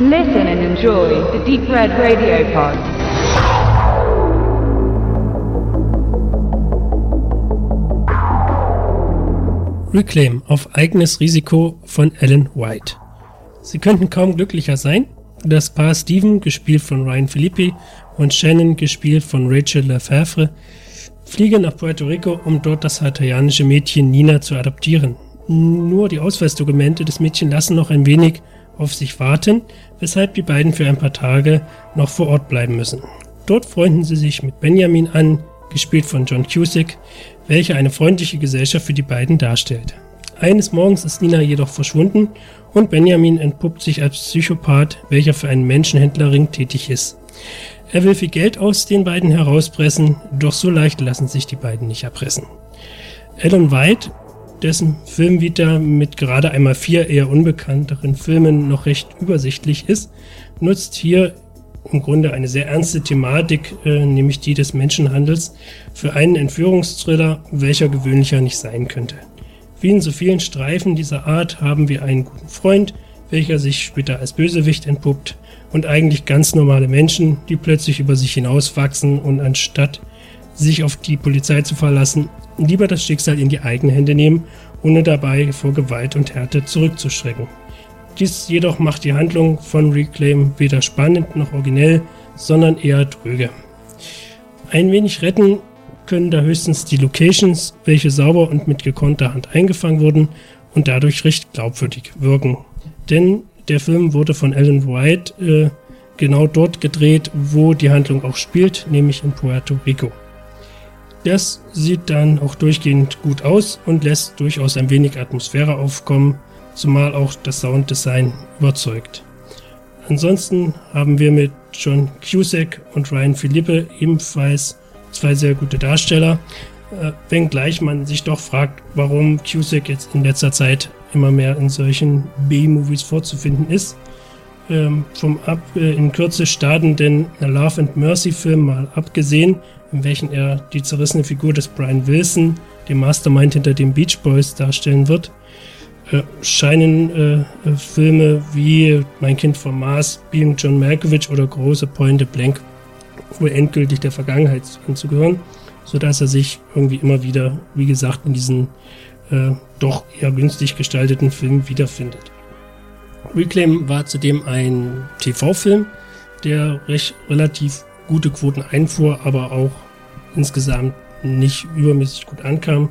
Listen and enjoy the Deep Red Radio Pod. Reclaim auf eigenes Risiko von Alan White. Sie könnten kaum glücklicher sein. Das Paar Steven, gespielt von Ryan Philippi, und Shannon, gespielt von Rachel Lefebvre, fliegen nach Puerto Rico, um dort das haitianische Mädchen Nina zu adoptieren. Nur die Ausweisdokumente des Mädchens lassen noch ein wenig auf sich warten, weshalb die beiden für ein paar Tage noch vor Ort bleiben müssen. Dort freunden sie sich mit Benjamin an, gespielt von John Cusick, welcher eine freundliche Gesellschaft für die beiden darstellt. Eines Morgens ist Nina jedoch verschwunden und Benjamin entpuppt sich als Psychopath, welcher für einen Menschenhändlerring tätig ist. Er will viel Geld aus den beiden herauspressen, doch so leicht lassen sich die beiden nicht erpressen. Alan White, dessen Filmvita mit gerade einmal vier eher unbekannteren Filmen noch recht übersichtlich ist, nutzt hier im Grunde eine sehr ernste Thematik, äh, nämlich die des Menschenhandels, für einen Entführungsthriller, welcher gewöhnlicher nicht sein könnte. Wie in so vielen Streifen dieser Art haben wir einen guten Freund, welcher sich später als Bösewicht entpuppt, und eigentlich ganz normale Menschen, die plötzlich über sich hinauswachsen und anstatt sich auf die Polizei zu verlassen, lieber das Schicksal in die eigenen Hände nehmen, ohne dabei vor Gewalt und Härte zurückzuschrecken. Dies jedoch macht die Handlung von Reclaim weder spannend noch originell, sondern eher dröge. Ein wenig retten können da höchstens die Locations, welche sauber und mit gekonnter Hand eingefangen wurden und dadurch recht glaubwürdig wirken. Denn der Film wurde von Alan White äh, genau dort gedreht, wo die Handlung auch spielt, nämlich in Puerto Rico. Das sieht dann auch durchgehend gut aus und lässt durchaus ein wenig Atmosphäre aufkommen, zumal auch das Sounddesign überzeugt. Ansonsten haben wir mit John Cusack und Ryan Philippe ebenfalls zwei sehr gute Darsteller, äh, wenngleich man sich doch fragt, warum Cusack jetzt in letzter Zeit immer mehr in solchen B-Movies vorzufinden ist. Ähm, vom ab äh, in Kürze startenden Love and Mercy Film mal abgesehen, in welchen er die zerrissene Figur des Brian Wilson, dem Mastermind hinter den Beach Boys, darstellen wird, äh, scheinen äh, äh Filme wie Mein Kind vom Mars, Being John Malkovich oder Große Pointe Blank wohl endgültig der Vergangenheit anzugehören, sodass er sich irgendwie immer wieder, wie gesagt, in diesen äh, doch eher günstig gestalteten Film wiederfindet. Reclaim war zudem ein TV-Film, der recht relativ gute Quoten einfuhr, aber auch insgesamt nicht übermäßig gut ankam.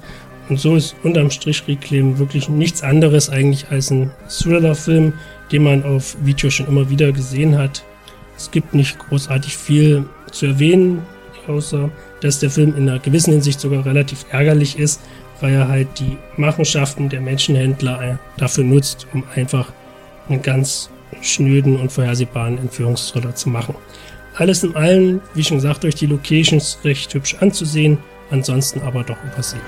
Und so ist unterm Strich Reclaim wirklich nichts anderes eigentlich als ein Thriller-Film, den man auf Video schon immer wieder gesehen hat. Es gibt nicht großartig viel zu erwähnen, außer dass der Film in einer gewissen Hinsicht sogar relativ ärgerlich ist, weil er halt die Machenschaften der Menschenhändler dafür nutzt, um einfach einen ganz schnöden und vorhersehbaren Entführungsthriller zu machen. Alles in allem, wie schon gesagt, durch die Locations recht hübsch anzusehen, ansonsten aber doch übersehen.